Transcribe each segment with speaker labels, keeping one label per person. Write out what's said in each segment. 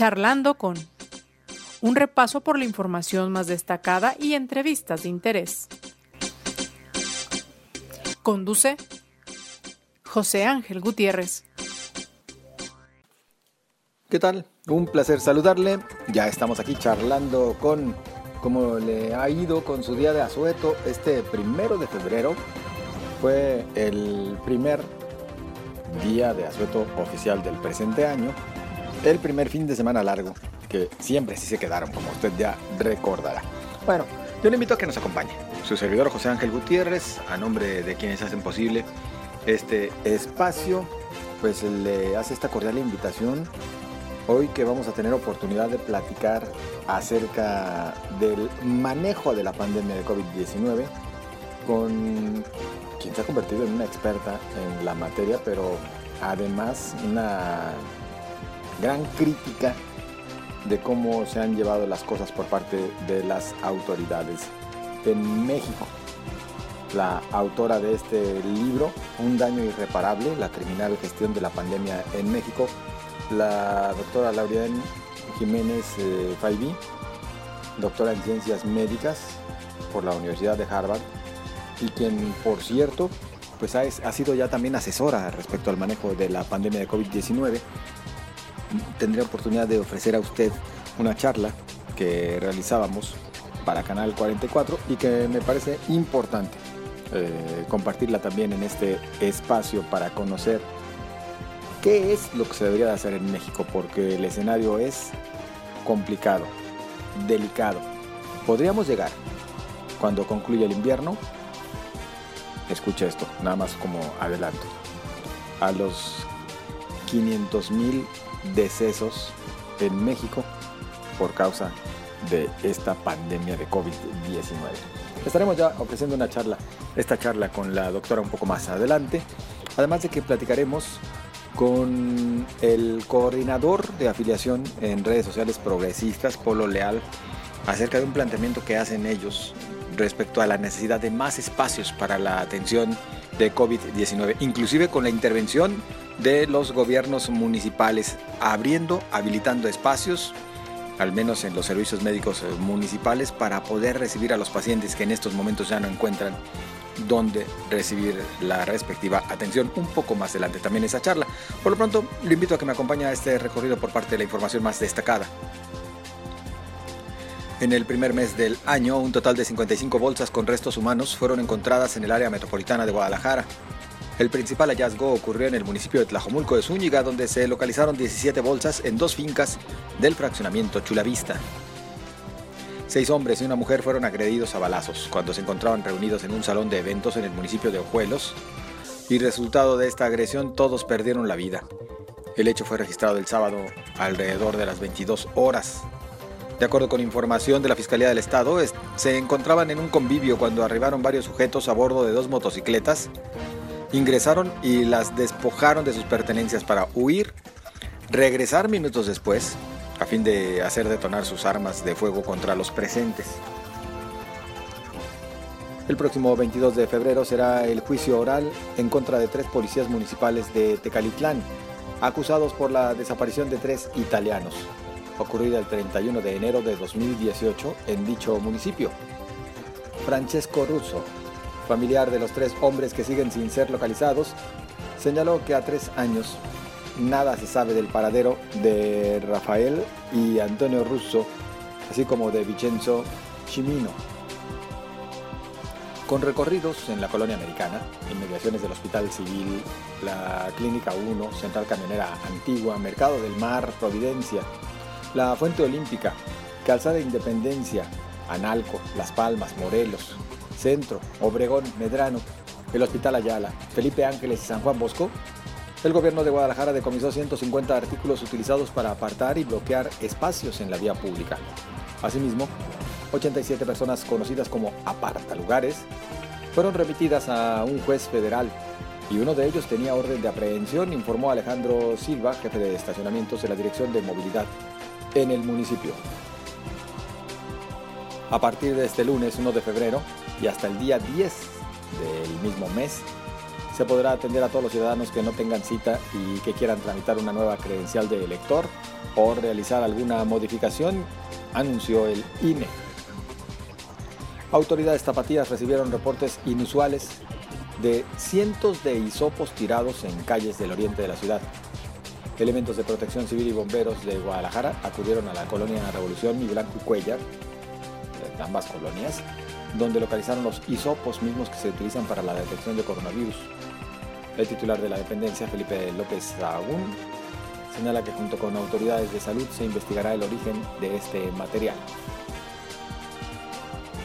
Speaker 1: Charlando con un repaso por la información más destacada y entrevistas de interés. Conduce José Ángel Gutiérrez.
Speaker 2: ¿Qué tal? Un placer saludarle. Ya estamos aquí charlando con cómo le ha ido con su día de asueto este primero de febrero. Fue el primer día de asueto oficial del presente año. El primer fin de semana largo, que siempre sí se quedaron, como usted ya recordará. Bueno, yo le invito a que nos acompañe. Su servidor José Ángel Gutiérrez, a nombre de quienes hacen posible este espacio, pues le hace esta cordial invitación hoy que vamos a tener oportunidad de platicar acerca del manejo de la pandemia de COVID-19 con quien se ha convertido en una experta en la materia, pero además una gran crítica de cómo se han llevado las cosas por parte de las autoridades en México. La autora de este libro, Un daño irreparable, la criminal gestión de la pandemia en México, la doctora Lauriane Jiménez eh, doctora en ciencias médicas por la Universidad de Harvard, y quien, por cierto, pues ha sido ya también asesora respecto al manejo de la pandemia de COVID-19. Tendría oportunidad de ofrecer a usted una charla que realizábamos para Canal 44 y que me parece importante eh, compartirla también en este espacio para conocer qué es lo que se debería de hacer en México, porque el escenario es complicado, delicado. Podríamos llegar, cuando concluya el invierno, escucha esto, nada más como adelanto, a los 500 mil decesos en México por causa de esta pandemia de COVID-19. Estaremos ya ofreciendo una charla, esta charla con la doctora un poco más adelante, además de que platicaremos con el coordinador de afiliación en redes sociales progresistas, Polo Leal, acerca de un planteamiento que hacen ellos respecto a la necesidad de más espacios para la atención de COVID-19, inclusive con la intervención de los gobiernos municipales, abriendo, habilitando espacios al menos en los servicios médicos eh, municipales, para poder recibir a los pacientes que en estos momentos ya no encuentran dónde recibir la respectiva atención. Un poco más adelante también esa charla. Por lo pronto, le invito a que me acompañe a este recorrido por parte de la información más destacada. En el primer mes del año, un total de 55 bolsas con restos humanos fueron encontradas en el área metropolitana de Guadalajara. El principal hallazgo ocurrió en el municipio de Tlajomulco de Zúñiga, donde se localizaron 17 bolsas en dos fincas del fraccionamiento Chulavista. Seis hombres y una mujer fueron agredidos a balazos cuando se encontraban reunidos en un salón de eventos en el municipio de Ojuelos, y resultado de esta agresión todos perdieron la vida. El hecho fue registrado el sábado alrededor de las 22 horas. De acuerdo con información de la Fiscalía del Estado, se encontraban en un convivio cuando arribaron varios sujetos a bordo de dos motocicletas ingresaron y las despojaron de sus pertenencias para huir, regresar minutos después a fin de hacer detonar sus armas de fuego contra los presentes. El próximo 22 de febrero será el juicio oral en contra de tres policías municipales de Tecalitlán, acusados por la desaparición de tres italianos, ocurrida el 31 de enero de 2018 en dicho municipio. Francesco Russo, familiar de los tres hombres que siguen sin ser localizados, señaló que a tres años nada se sabe del paradero de Rafael y Antonio Russo, así como de Vincenzo Chimino. Con recorridos en la colonia americana, inmediaciones del Hospital Civil, la Clínica 1, Central Camionera Antigua, Mercado del Mar, Providencia, la Fuente Olímpica, Calzada Independencia, Analco, Las Palmas, Morelos, Centro, Obregón, Medrano, el Hospital Ayala, Felipe Ángeles y San Juan Bosco, el gobierno de Guadalajara decomisó 150 artículos utilizados para apartar y bloquear espacios en la vía pública. Asimismo, 87 personas conocidas como apartalugares fueron remitidas a un juez federal y uno de ellos tenía orden de aprehensión, informó Alejandro Silva, jefe de estacionamientos de la Dirección de Movilidad en el municipio. A partir de este lunes 1 de febrero y hasta el día 10 del mismo mes, se podrá atender a todos los ciudadanos que no tengan cita y que quieran tramitar una nueva credencial de elector o realizar alguna modificación, anunció el INE. Autoridades tapatías recibieron reportes inusuales de cientos de hisopos tirados en calles del oriente de la ciudad. Elementos de protección civil y bomberos de Guadalajara acudieron a la colonia Revolución y Blanco Cuellar, ambas colonias, donde localizaron los hisopos mismos que se utilizan para la detección de coronavirus. El titular de la dependencia, Felipe López Sagún, señala que junto con autoridades de salud se investigará el origen de este material.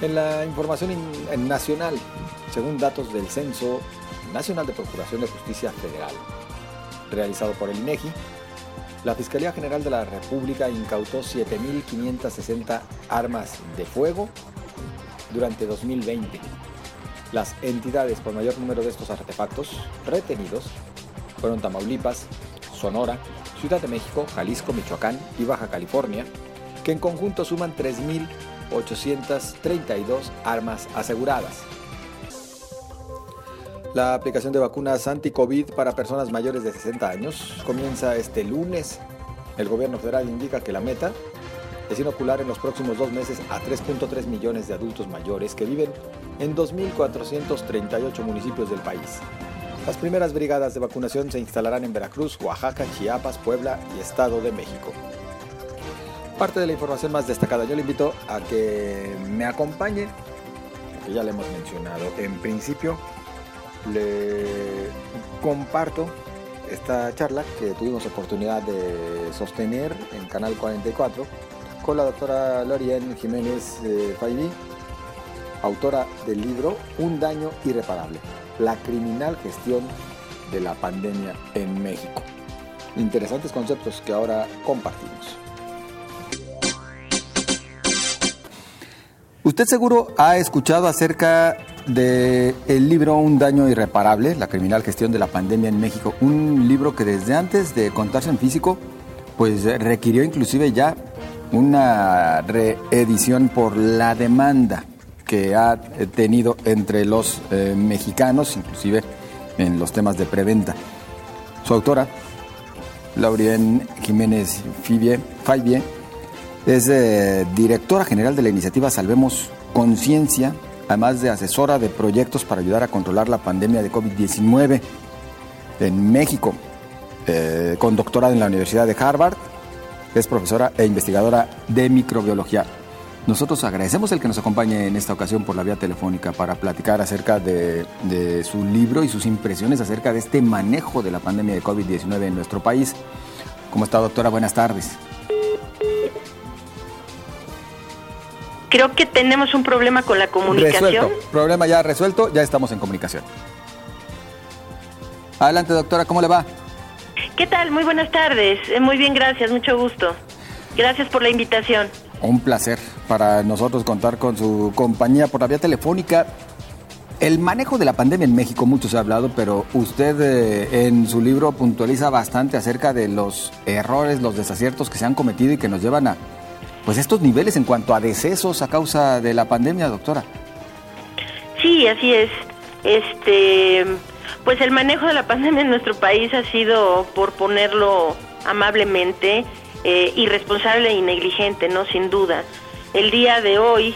Speaker 2: En la información nacional, según datos del Censo Nacional de Procuración de Justicia Federal, realizado por el INEGI, la Fiscalía General de la República incautó 7.560 armas de fuego durante 2020. Las entidades con mayor número de estos artefactos retenidos fueron Tamaulipas, Sonora, Ciudad de México, Jalisco, Michoacán y Baja California, que en conjunto suman 3.832 armas aseguradas. La aplicación de vacunas anti-COVID para personas mayores de 60 años comienza este lunes. El gobierno federal indica que la meta es inocular en los próximos dos meses a 3.3 millones de adultos mayores que viven en 2.438 municipios del país. Las primeras brigadas de vacunación se instalarán en Veracruz, Oaxaca, Chiapas, Puebla y Estado de México. Parte de la información más destacada, yo le invito a que me acompañe, que ya le hemos mencionado. En principio, le comparto esta charla que tuvimos oportunidad de sostener en Canal 44 con la doctora Lorien Jiménez eh, autora del libro Un daño irreparable, la criminal gestión de la pandemia en México. Interesantes conceptos que ahora compartimos. Usted seguro ha escuchado acerca de el libro Un daño irreparable, la criminal gestión de la pandemia en México, un libro que desde antes de contarse en físico, pues requirió inclusive ya una reedición por la demanda que ha tenido entre los eh, mexicanos, inclusive en los temas de preventa. Su autora, Laurien Jiménez Fibie, es eh, directora general de la iniciativa Salvemos Conciencia, además de asesora de proyectos para ayudar a controlar la pandemia de COVID-19 en México, eh, con doctorado en la Universidad de Harvard, es profesora e investigadora de microbiología. Nosotros agradecemos el que nos acompañe en esta ocasión por la vía telefónica para platicar acerca de, de su libro y sus impresiones acerca de este manejo de la pandemia de COVID-19 en nuestro país. ¿Cómo está, doctora? Buenas tardes.
Speaker 3: Creo que tenemos un problema con la comunicación.
Speaker 2: Resuelto. Problema ya resuelto, ya estamos en comunicación. Adelante, doctora, ¿cómo le va?
Speaker 3: ¿Qué tal? Muy buenas tardes. Eh, muy bien, gracias, mucho gusto. Gracias por la invitación.
Speaker 2: Un placer para nosotros contar con su compañía por la vía telefónica. El manejo de la pandemia en México, mucho se ha hablado, pero usted eh, en su libro puntualiza bastante acerca de los errores, los desaciertos que se han cometido y que nos llevan a pues estos niveles en cuanto a decesos a causa de la pandemia, doctora.
Speaker 3: Sí, así es. Este, pues el manejo de la pandemia en nuestro país ha sido, por ponerlo amablemente, eh, irresponsable y negligente, ¿no? Sin duda. El día de hoy,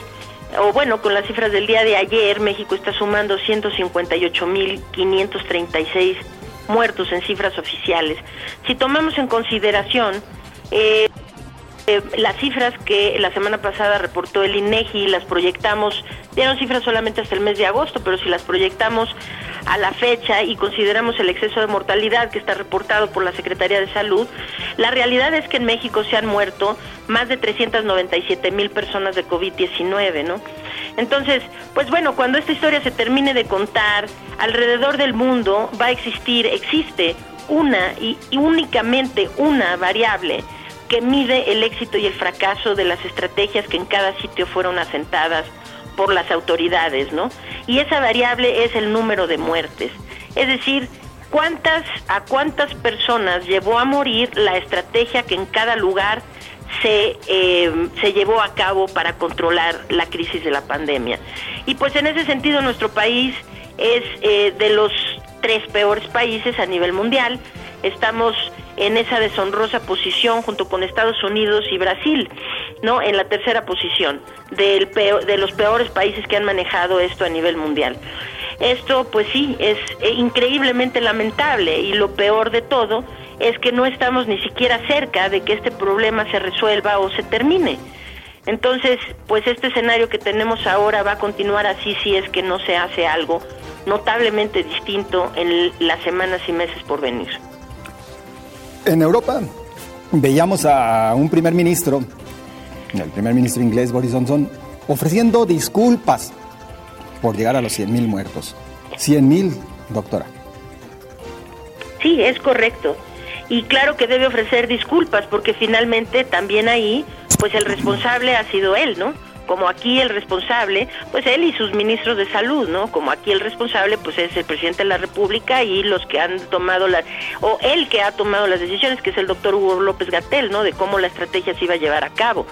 Speaker 3: o bueno, con las cifras del día de ayer, México está sumando 158.536 muertos en cifras oficiales. Si tomamos en consideración eh, eh, las cifras que la semana pasada reportó el INEGI, las proyectamos, dieron cifras solamente hasta el mes de agosto, pero si las proyectamos a la fecha y consideramos el exceso de mortalidad que está reportado por la Secretaría de Salud, la realidad es que en México se han muerto más de 397 mil personas de COVID-19, ¿no? Entonces, pues bueno, cuando esta historia se termine de contar, alrededor del mundo va a existir, existe una y únicamente una variable que mide el éxito y el fracaso de las estrategias que en cada sitio fueron asentadas por las autoridades, ¿no? Y esa variable es el número de muertes. Es decir, cuántas a cuántas personas llevó a morir la estrategia que en cada lugar se, eh, se llevó a cabo para controlar la crisis de la pandemia. Y pues en ese sentido nuestro país es eh, de los tres peores países a nivel mundial. Estamos en esa deshonrosa posición junto con Estados Unidos y Brasil, ¿no? En la tercera posición del de los peores países que han manejado esto a nivel mundial. Esto, pues sí, es eh, increíblemente lamentable y lo peor de todo es que no estamos ni siquiera cerca de que este problema se resuelva o se termine. Entonces, pues este escenario que tenemos ahora va a continuar así si es que no se hace algo notablemente distinto en las semanas y meses por venir.
Speaker 2: En Europa veíamos a un primer ministro, el primer ministro inglés Boris Johnson, ofreciendo disculpas por llegar a los 100.000 muertos. 100.000, doctora.
Speaker 3: Sí, es correcto. Y claro que debe ofrecer disculpas porque finalmente también ahí, pues el responsable ha sido él, ¿no? Como aquí el responsable, pues él y sus ministros de salud, ¿no? Como aquí el responsable, pues es el presidente de la República y los que han tomado las, o él que ha tomado las decisiones, que es el doctor Hugo López Gatel, ¿no? De cómo la estrategia se iba a llevar a cabo.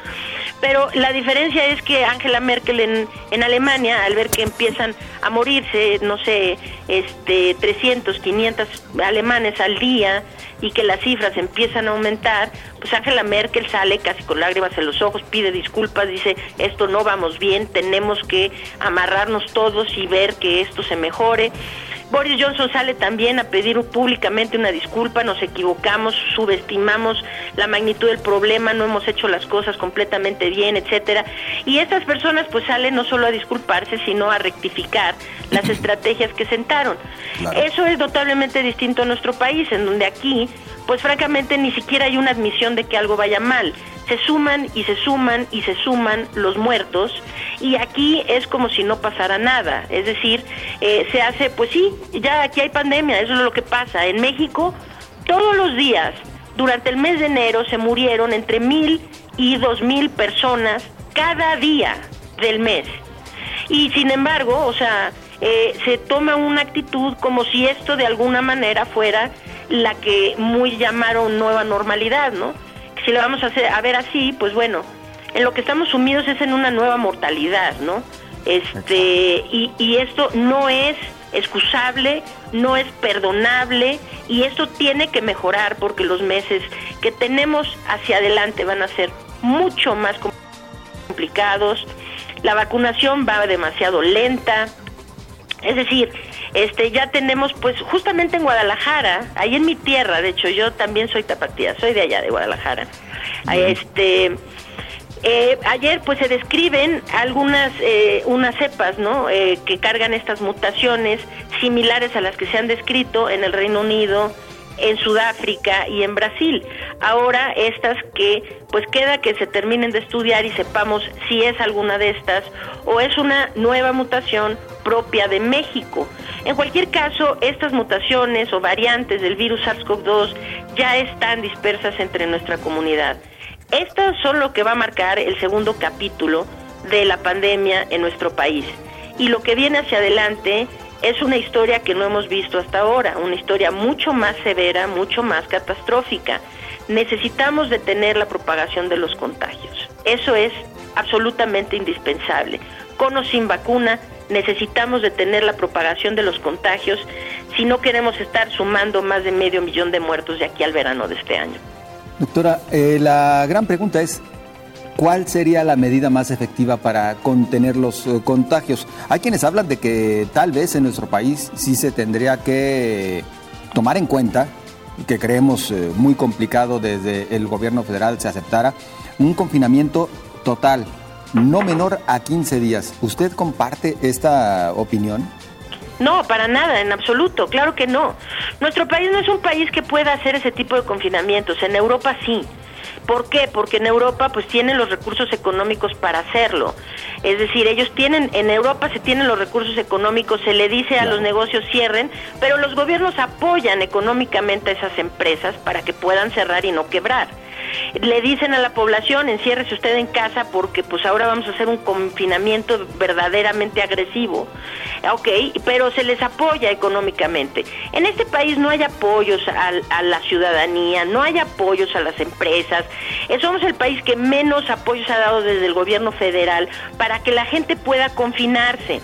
Speaker 3: Pero la diferencia es que Angela Merkel en, en Alemania, al ver que empiezan a morirse, no sé, este, 300, 500 alemanes al día, y que las cifras empiezan a aumentar, pues Angela Merkel sale casi con lágrimas en los ojos, pide disculpas, dice, esto no vamos bien, tenemos que amarrarnos todos y ver que esto se mejore. Boris Johnson sale también a pedir públicamente una disculpa, nos equivocamos, subestimamos la magnitud del problema, no hemos hecho las cosas completamente bien, etcétera. Y estas personas pues salen no solo a disculparse, sino a rectificar las estrategias que sentaron. Eso es notablemente distinto a nuestro país, en donde aquí pues francamente ni siquiera hay una admisión de que algo vaya mal se suman y se suman y se suman los muertos y aquí es como si no pasara nada. Es decir, eh, se hace, pues sí, ya aquí hay pandemia, eso es lo que pasa. En México, todos los días, durante el mes de enero, se murieron entre mil y dos mil personas cada día del mes. Y sin embargo, o sea, eh, se toma una actitud como si esto de alguna manera fuera la que muy llamaron nueva normalidad, ¿no? si lo vamos a, hacer, a ver así, pues bueno, en lo que estamos sumidos es en una nueva mortalidad, ¿no? Este, y, y esto no es excusable, no es perdonable y esto tiene que mejorar porque los meses que tenemos hacia adelante van a ser mucho más complicados. La vacunación va demasiado lenta. Es decir, este ya tenemos pues justamente en Guadalajara, ahí en mi tierra, de hecho yo también soy tapatía, soy de allá de Guadalajara. Este eh, ayer pues se describen algunas eh, unas cepas no eh, que cargan estas mutaciones similares a las que se han descrito en el Reino Unido en Sudáfrica y en Brasil. Ahora estas que pues queda que se terminen de estudiar y sepamos si es alguna de estas o es una nueva mutación propia de México. En cualquier caso, estas mutaciones o variantes del virus SARS-CoV-2 ya están dispersas entre nuestra comunidad. Estas son lo que va a marcar el segundo capítulo de la pandemia en nuestro país. Y lo que viene hacia adelante es una historia que no hemos visto hasta ahora, una historia mucho más severa, mucho más catastrófica. Necesitamos detener la propagación de los contagios. Eso es absolutamente indispensable. Con o sin vacuna, necesitamos detener la propagación de los contagios si no queremos estar sumando más de medio millón de muertos de aquí al verano de este año.
Speaker 2: Doctora, eh, la gran pregunta es, ¿Cuál sería la medida más efectiva para contener los eh, contagios? Hay quienes hablan de que tal vez en nuestro país sí se tendría que tomar en cuenta, que creemos eh, muy complicado desde el gobierno federal se aceptara, un confinamiento total, no menor a 15 días. ¿Usted comparte esta opinión?
Speaker 3: No, para nada, en absoluto, claro que no. Nuestro país no es un país que pueda hacer ese tipo de confinamientos, en Europa sí. ¿Por qué? Porque en Europa pues tienen los recursos económicos para hacerlo. Es decir, ellos tienen, en Europa se tienen los recursos económicos, se le dice a los negocios cierren, pero los gobiernos apoyan económicamente a esas empresas para que puedan cerrar y no quebrar le dicen a la población, enciérrese usted en casa porque pues ahora vamos a hacer un confinamiento verdaderamente agresivo. Ok, pero se les apoya económicamente. En este país no hay apoyos a, la ciudadanía, no hay apoyos a las empresas. Eh, somos el país que menos apoyos ha dado desde el gobierno federal para que la gente pueda confinarse.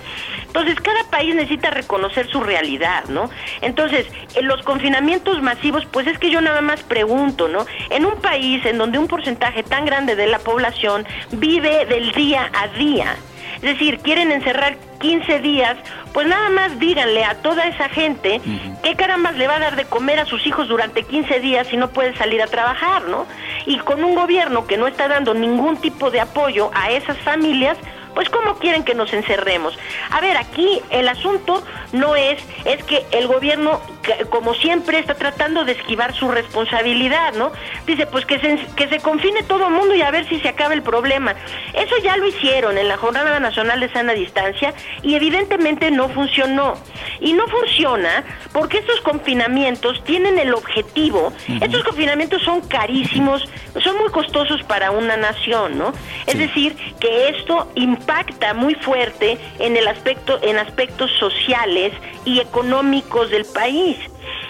Speaker 3: Entonces, cada país necesita reconocer su realidad, ¿no? Entonces, en los confinamientos masivos, pues es que yo nada más pregunto, ¿no? En un país en donde un porcentaje tan grande de la población vive del día a día, es decir, quieren encerrar 15 días, pues nada más díganle a toda esa gente qué carambas le va a dar de comer a sus hijos durante 15 días si no puede salir a trabajar, ¿no? Y con un gobierno que no está dando ningún tipo de apoyo a esas familias, pues ¿cómo quieren que nos encerremos? A ver, aquí el asunto no es, es que el gobierno, como siempre, está tratando de esquivar su responsabilidad, ¿no? Dice, pues que se, que se confine todo el mundo y a ver si se acaba el problema. Eso ya lo hicieron en la Jornada Nacional de Sana Distancia y evidentemente no funcionó. Y no funciona porque estos confinamientos tienen el objetivo, estos confinamientos son carísimos, son muy costosos para una nación, ¿no? Es decir, que esto impacta muy fuerte en el aspecto en aspectos sociales y económicos del país.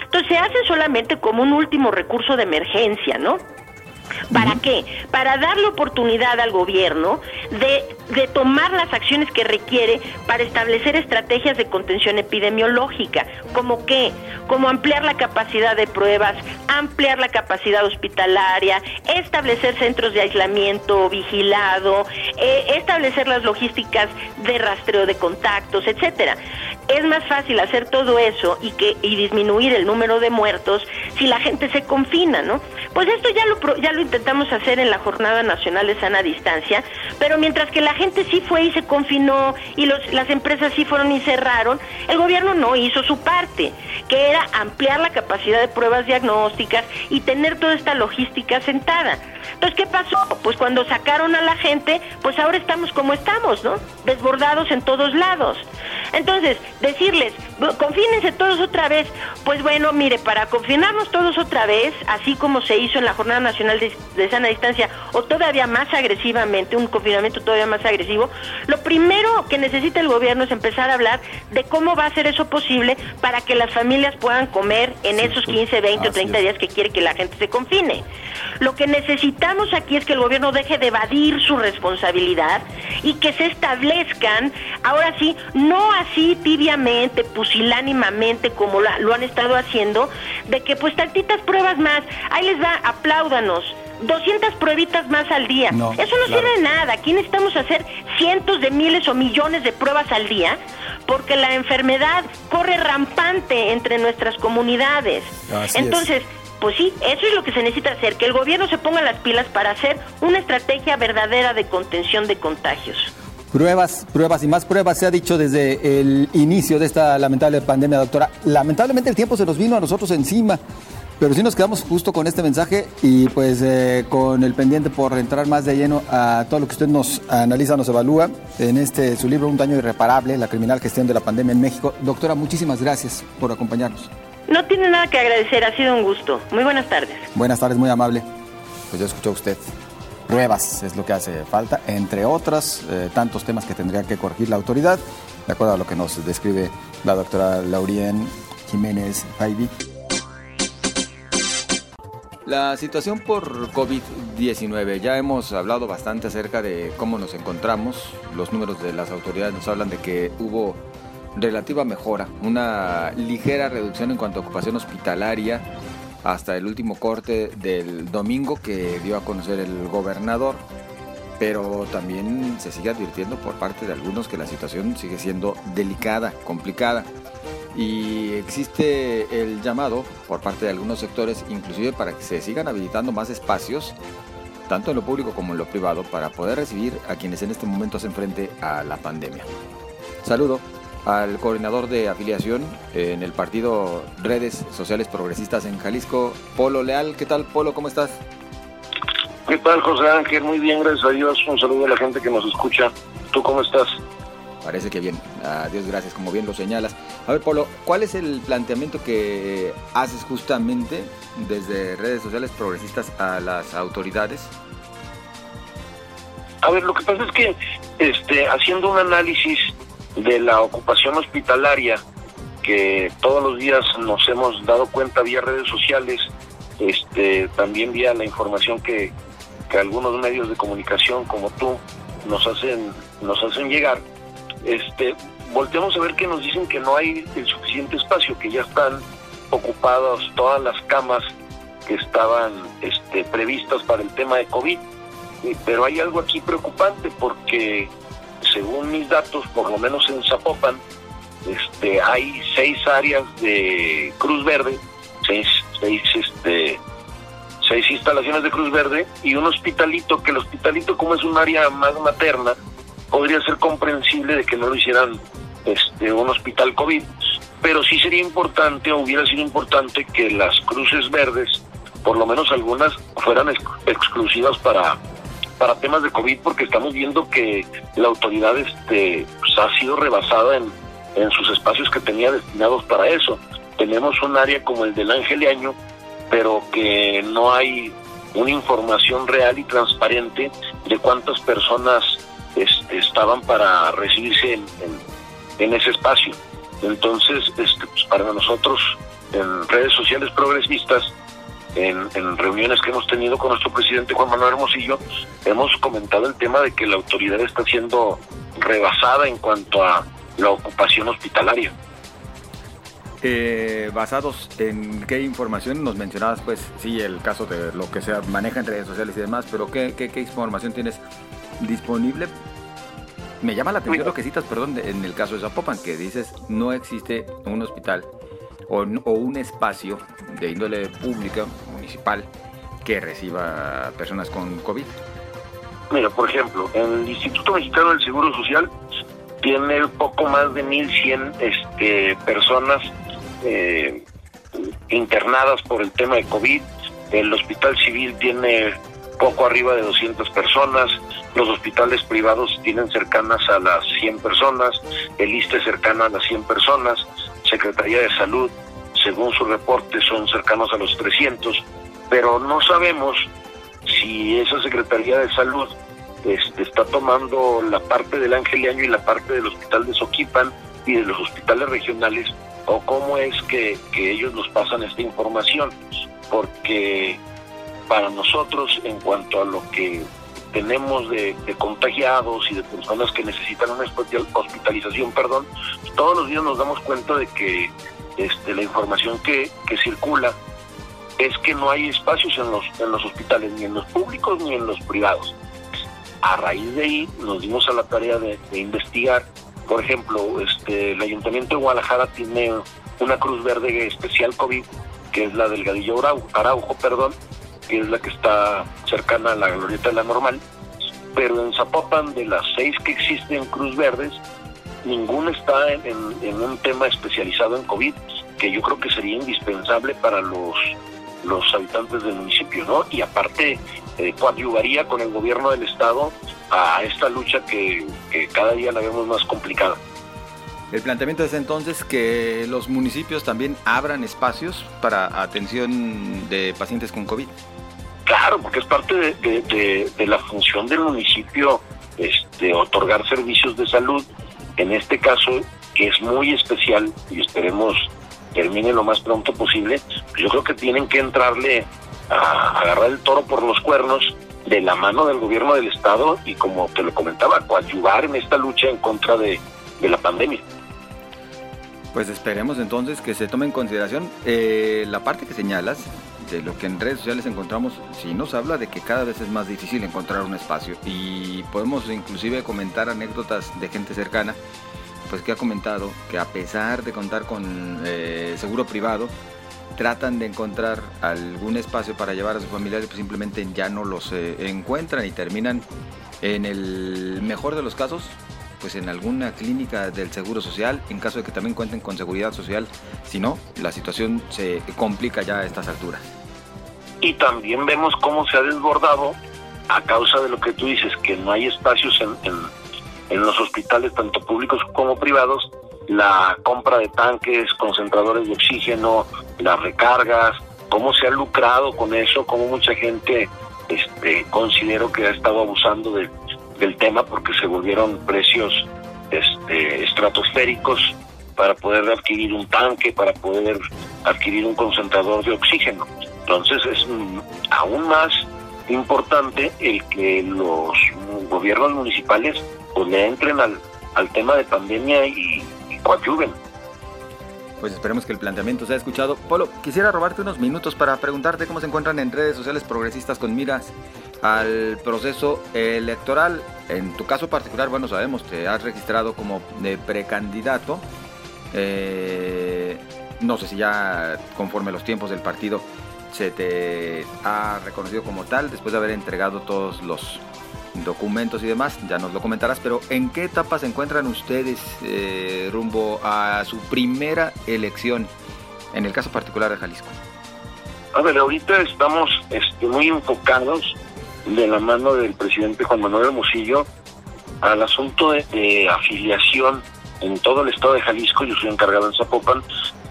Speaker 3: Entonces se hace solamente como un último recurso de emergencia, ¿no? ¿Para qué? Para darle oportunidad al gobierno de, de, tomar las acciones que requiere para establecer estrategias de contención epidemiológica, como qué, como ampliar la capacidad de pruebas, ampliar la capacidad hospitalaria, establecer centros de aislamiento vigilado, eh, establecer las logísticas de rastreo de contactos, etcétera. Es más fácil hacer todo eso y que y disminuir el número de muertos si la gente se confina, ¿no? Pues esto ya lo ya lo intentamos hacer en la Jornada Nacional de Sana Distancia, pero mientras que la gente sí fue y se confinó y los, las empresas sí fueron y cerraron, el gobierno no hizo su parte, que era ampliar la capacidad de pruebas diagnósticas y tener toda esta logística sentada. Entonces, ¿qué pasó? Pues cuando sacaron a la gente, pues ahora estamos como estamos, ¿no? Desbordados en todos lados. Entonces, decirles, confínense todos otra vez. Pues bueno, mire, para confinarnos todos otra vez, así como se hizo en la Jornada Nacional de, de, Sana Distancia, o todavía más agresivamente, un confinamiento todavía más agresivo, lo primero que necesita el gobierno es empezar a hablar de cómo va a ser eso posible para que las familias puedan comer en esos 15, 20 o 30 días que quiere que la gente se confine. Lo que necesitamos aquí es que el gobierno deje de evadir su responsabilidad y que se establezcan, ahora sí, no así tibiamente, pusilánimamente, como la, lo han estado haciendo, de que pues tantitas pruebas más, ahí les va, apláudanos. 200 pruebitas más al día. No, Eso no claro. sirve de nada. Aquí necesitamos hacer cientos de miles o millones de pruebas al día porque la enfermedad corre rampante entre nuestras comunidades.
Speaker 2: Así
Speaker 3: Entonces,
Speaker 2: es.
Speaker 3: pues sí, eso es lo que se necesita hacer, que el gobierno se ponga las pilas para hacer una estrategia verdadera de contención de contagios.
Speaker 2: Pruebas, pruebas y más pruebas, se ha dicho desde el inicio de esta lamentable pandemia, doctora. Lamentablemente el tiempo se nos vino a nosotros encima, pero sí nos quedamos justo con este mensaje y pues eh, con el pendiente por entrar más de lleno a todo lo que usted nos analiza, nos evalúa en este su libro Un daño irreparable, la criminal gestión de la pandemia en México. Doctora, muchísimas gracias por acompañarnos.
Speaker 3: No tiene nada que agradecer, ha sido un gusto. Muy buenas tardes.
Speaker 2: Buenas tardes, muy amable. Pues ya escuchó usted pruebas es lo que hace falta, entre otros eh, tantos temas que tendría que corregir la autoridad, de acuerdo a lo que nos describe la doctora Laurien Jiménez Jaibi. La situación por COVID-19, ya hemos hablado bastante acerca de cómo nos encontramos, los números de las autoridades nos hablan de que hubo relativa mejora, una ligera reducción en cuanto a ocupación hospitalaria, hasta el último corte del domingo que dio a conocer el gobernador. Pero también se sigue advirtiendo por parte de algunos que la situación sigue siendo delicada, complicada. Y existe el llamado por parte de algunos sectores, inclusive para que se sigan habilitando más espacios, tanto en lo público como en lo privado, para poder recibir a quienes en este momento hacen frente a la pandemia. Saludo al coordinador de afiliación en el partido Redes Sociales Progresistas en Jalisco, Polo Leal. ¿Qué tal, Polo? ¿Cómo estás?
Speaker 4: ¿Qué tal, José Ángel? Muy bien, gracias a Dios. Un saludo a la gente que nos escucha. ¿Tú cómo estás?
Speaker 2: Parece que bien. Adiós, gracias, como bien lo señalas. A ver, Polo, ¿cuál es el planteamiento que haces justamente desde redes sociales progresistas a las autoridades?
Speaker 4: A ver, lo que pasa es que este, haciendo un análisis de la ocupación hospitalaria que todos los días nos hemos dado cuenta vía redes sociales, este, también vía la información que, que algunos medios de comunicación como tú nos hacen, nos hacen llegar, este, volteamos a ver que nos dicen que no hay el suficiente espacio, que ya están ocupadas todas las camas que estaban este, previstas para el tema de COVID. Pero hay algo aquí preocupante porque según mis datos, por lo menos en Zapopan, este, hay seis áreas de Cruz Verde, seis, seis, este, seis instalaciones de Cruz Verde y un hospitalito, que el hospitalito como es un área más materna, podría ser comprensible de que no lo hicieran este, un hospital COVID, pero sí sería importante o hubiera sido importante que las cruces verdes, por lo menos algunas, fueran exclusivas para, para temas de COVID, porque estamos viendo que la autoridad este, pues, ha sido rebasada en, en sus espacios que tenía destinados para eso. Tenemos un área como el del Angeliaño, pero que no hay una información real y transparente de cuántas personas este, estaban para recibirse en, en, ese espacio. Entonces, este, pues para nosotros, en redes sociales progresistas, en, en, reuniones que hemos tenido con nuestro presidente Juan Manuel Hermosillo, hemos comentado el tema de que la autoridad está siendo rebasada en cuanto a la ocupación hospitalaria.
Speaker 2: Eh, basados en qué información nos mencionabas, pues sí, el caso de lo que se maneja en redes sociales y demás, pero ¿qué, qué, información tienes disponible? Me llama la atención lo que citas, perdón, en el caso de Zapopan, que dices no existe un hospital o, un espacio de índole pública, municipal, que reciba personas con COVID.
Speaker 4: Mira, por ejemplo, el Instituto Mexicano del Seguro Social tiene poco más de 1.100 este, personas eh, internadas por el tema de COVID. El hospital civil tiene poco arriba de 200 personas. Los hospitales privados tienen cercanas a las 100 personas. El ISTE cercano a las 100 personas. Secretaría de Salud, según su reporte, son cercanos a los 300. Pero no sabemos si esa Secretaría de Salud este, está tomando la parte del Angeliaño y la parte del Hospital de Soquipan y de los hospitales regionales o cómo es que, ellos nos pasan esta información, porque para nosotros en cuanto a lo que tenemos de, contagiados y de personas que necesitan una hospitalización, perdón, todos los días nos damos cuenta de que este, la información que, que circula es que no hay espacios en los, en los hospitales, ni en los públicos ni en los privados. A raíz de ahí nos dimos a la tarea de, investigar. Por ejemplo, este, el Ayuntamiento de Guadalajara tiene una cruz verde especial COVID, que es la del Gadillo Araujo, perdón, que es la que está cercana a la glorieta de la normal. Pero en Zapopan, de las seis que existen cruz verdes, ninguna está en, un tema especializado en COVID, que yo creo que sería indispensable para los los habitantes del municipio, ¿no? Y aparte, eh, coadyuvaría con el gobierno del estado a esta lucha que, cada día la vemos más complicada.
Speaker 2: El planteamiento es entonces que los municipios también abran espacios para atención de pacientes con COVID.
Speaker 4: Claro, porque es parte de, la función del municipio este, otorgar servicios de salud, en este caso que es muy especial y esperemos termine lo más pronto posible, yo creo que tienen que entrarle a agarrar el toro por los cuernos de la mano del gobierno del estado y como te lo comentaba, coadyuvar en esta lucha en contra de, la pandemia.
Speaker 2: Pues esperemos entonces que se tome en consideración eh, la parte que señalas de lo que en redes sociales encontramos, si nos habla de que cada vez es más difícil encontrar un espacio. Y podemos inclusive comentar anécdotas de gente cercana pues que ha comentado que a pesar de contar con eh, seguro privado, tratan de encontrar algún espacio para llevar a sus familiares, pues simplemente ya no los eh, encuentran y terminan en el mejor de los casos, pues en alguna clínica del Seguro Social, en caso de que también cuenten con seguridad social, si no, la situación se complica ya a estas alturas.
Speaker 4: Y también vemos cómo se ha desbordado a causa de lo que tú dices, que no hay espacios en en los hospitales, tanto públicos como privados, la compra de tanques, concentradores de oxígeno, las recargas, cómo se ha lucrado con eso, cómo mucha gente este, considero que ha estado abusando del tema porque se volvieron precios este, estratosféricos para poder adquirir un tanque, para poder adquirir un concentrador de oxígeno. Entonces es aún más importante el que los gobiernos municipales pues le entren al, al tema de pandemia y, coadyuven.
Speaker 2: Pues esperemos que el planteamiento sea escuchado. Polo, quisiera robarte unos minutos para preguntarte cómo se encuentran en redes sociales progresistas con miras al proceso electoral. En tu caso particular, bueno, sabemos, te has registrado como de precandidato. Eh, no sé si ya conforme los tiempos del partido se te ha reconocido como tal después de haber entregado todos los documentos y demás, ya nos lo comentarás, pero ¿en qué etapa se encuentran ustedes eh, rumbo a su primera elección, en el caso particular de Jalisco?
Speaker 4: A ver, ahorita estamos este, muy enfocados de la mano del presidente Juan Manuel Hermosillo al asunto de, afiliación en todo el estado de Jalisco, yo soy encargado en Zapopan,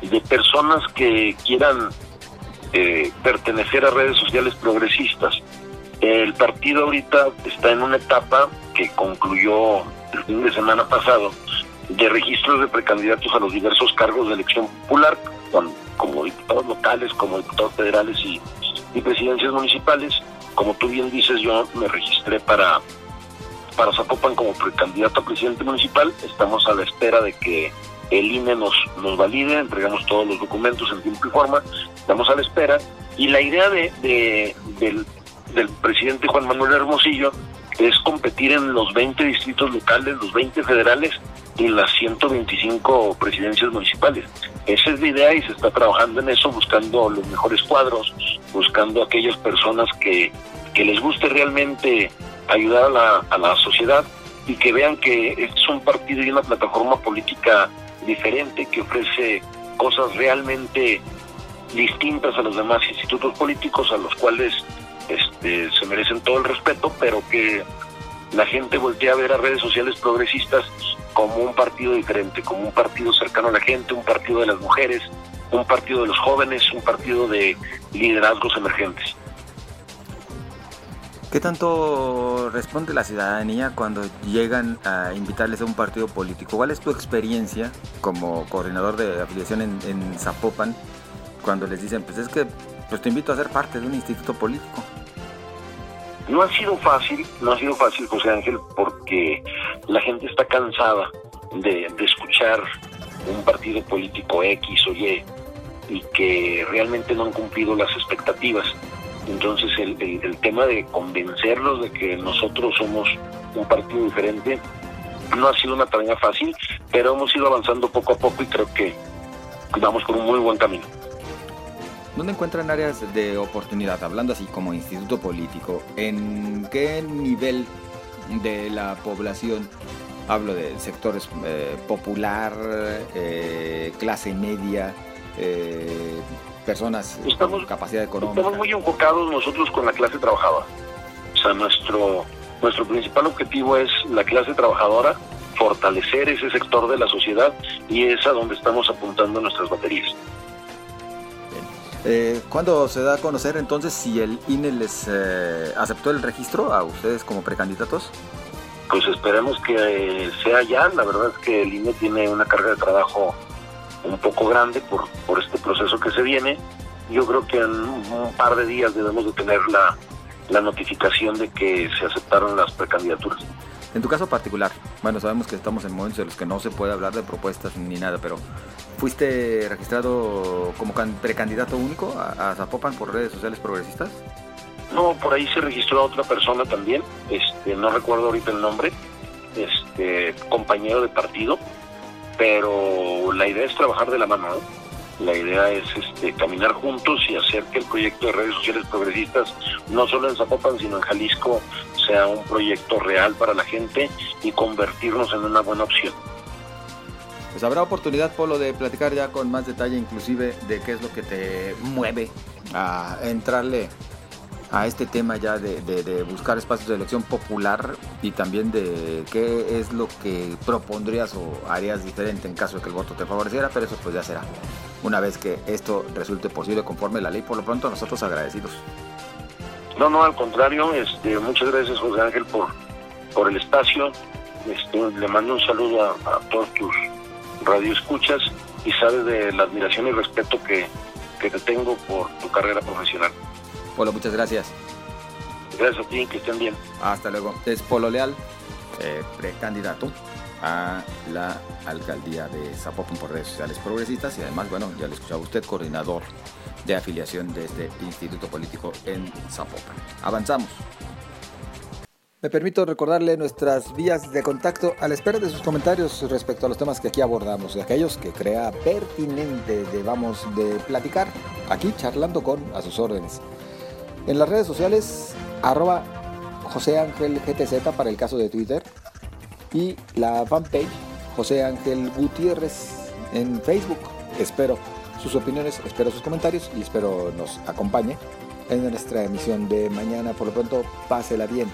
Speaker 4: de personas que quieran eh, pertenecer a redes sociales progresistas el partido ahorita está en una etapa que concluyó el fin de semana pasado de registros de precandidatos a los diversos cargos de elección popular, como diputados locales, como diputados federales y, presidencias municipales. Como tú bien dices, yo me registré para, para Zapopan como precandidato a presidente municipal. Estamos a la espera de que el INE nos, nos valide, entregamos todos los documentos en tiempo y forma, estamos a la espera. Y la idea de, de del del presidente Juan Manuel Hermosillo es competir en los 20 distritos locales, los 20 federales y las 125 presidencias municipales. Esa es la idea y se está trabajando en eso, buscando los mejores cuadros, buscando aquellas personas que, que les guste realmente ayudar a la, a la sociedad y que vean que es un partido y una plataforma política diferente que ofrece cosas realmente distintas a los demás institutos políticos a los cuales este, se merecen todo el respeto, pero que la gente voltea a ver a redes sociales progresistas como un partido diferente, como un partido cercano a la gente, un partido de las mujeres, un partido de los jóvenes, un partido de liderazgos emergentes.
Speaker 2: ¿Qué tanto responde la ciudadanía cuando llegan a invitarles a un partido político? ¿Cuál es tu experiencia como coordinador de afiliación en, en Zapopan cuando les dicen, pues es que pues te invito a ser parte de un instituto político?
Speaker 4: No ha sido fácil, no ha sido fácil, José Ángel, porque la gente está cansada de, escuchar un partido político X o Y y que realmente no han cumplido las expectativas. Entonces el, el, tema de convencerlos de que nosotros somos un partido diferente no ha sido una tarea fácil, pero hemos ido avanzando poco a poco y creo que vamos por un muy buen camino.
Speaker 2: ¿Dónde encuentran áreas de oportunidad, hablando así como instituto político? ¿En qué nivel de la población, hablo de sectores eh, popular, eh, clase media, eh, personas con capacidad económica?
Speaker 4: Estamos muy enfocados nosotros con la clase trabajadora. O sea, nuestro, nuestro principal objetivo es la clase trabajadora, fortalecer ese sector de la sociedad y es a donde estamos apuntando nuestras baterías.
Speaker 2: Eh, ¿Cuándo se da a conocer entonces si el INE les eh, aceptó el registro a ustedes como precandidatos?
Speaker 4: Pues esperemos que sea ya. La verdad es que el INE tiene una carga de trabajo un poco grande por, por este proceso que se viene. Yo creo que en un par de días debemos de tener la, la notificación de que se aceptaron las precandidaturas.
Speaker 2: En tu caso particular, bueno, sabemos que estamos en momentos en los que no se puede hablar de propuestas ni nada, pero ¿fuiste registrado como precandidato único a, Zapopan por redes sociales progresistas?
Speaker 4: No, por ahí se registró a otra persona también, este, no recuerdo ahorita el nombre, este, compañero de partido, pero la idea es trabajar de la mano, La idea es este, caminar juntos y hacer que el proyecto de redes sociales progresistas, no solo en Zapopan, sino en Jalisco, sea un proyecto real para la gente y convertirnos en una buena opción.
Speaker 2: Pues habrá oportunidad, Polo, de platicar ya con más detalle, inclusive de qué es lo que te mueve a entrarle a este tema ya de, buscar espacios de elección popular y también de qué es lo que propondrías o harías diferente en caso de que el voto te favoreciera, pero eso pues ya será una vez que esto resulte posible conforme la ley. Por lo pronto, nosotros agradecidos.
Speaker 4: No, no, al contrario, este, muchas gracias José Ángel por, por el espacio. Este, le mando un saludo a, todos tus radioescuchas y sabes de la admiración y respeto que, te tengo por tu carrera profesional.
Speaker 2: Polo, muchas gracias.
Speaker 4: Gracias a ti, que estén bien.
Speaker 2: Hasta luego. Es Polo Leal, eh, precandidato a la alcaldía de Zapopan por redes sociales progresistas y además, bueno, ya lo escuchaba usted, coordinador de afiliación de este instituto político en Zapopan. Avanzamos. Me permito recordarle nuestras vías de contacto a la espera de sus comentarios respecto a los temas que aquí abordamos, de aquellos que crea pertinente debamos de platicar, aquí charlando con a sus órdenes. En las redes sociales, arroba José Ángel GTZ para el caso de Twitter y la fanpage José Ángel Gutiérrez en Facebook. Espero sus opiniones, espero sus comentarios y espero nos acompañe en nuestra emisión de mañana. Por lo pronto, pásela bien.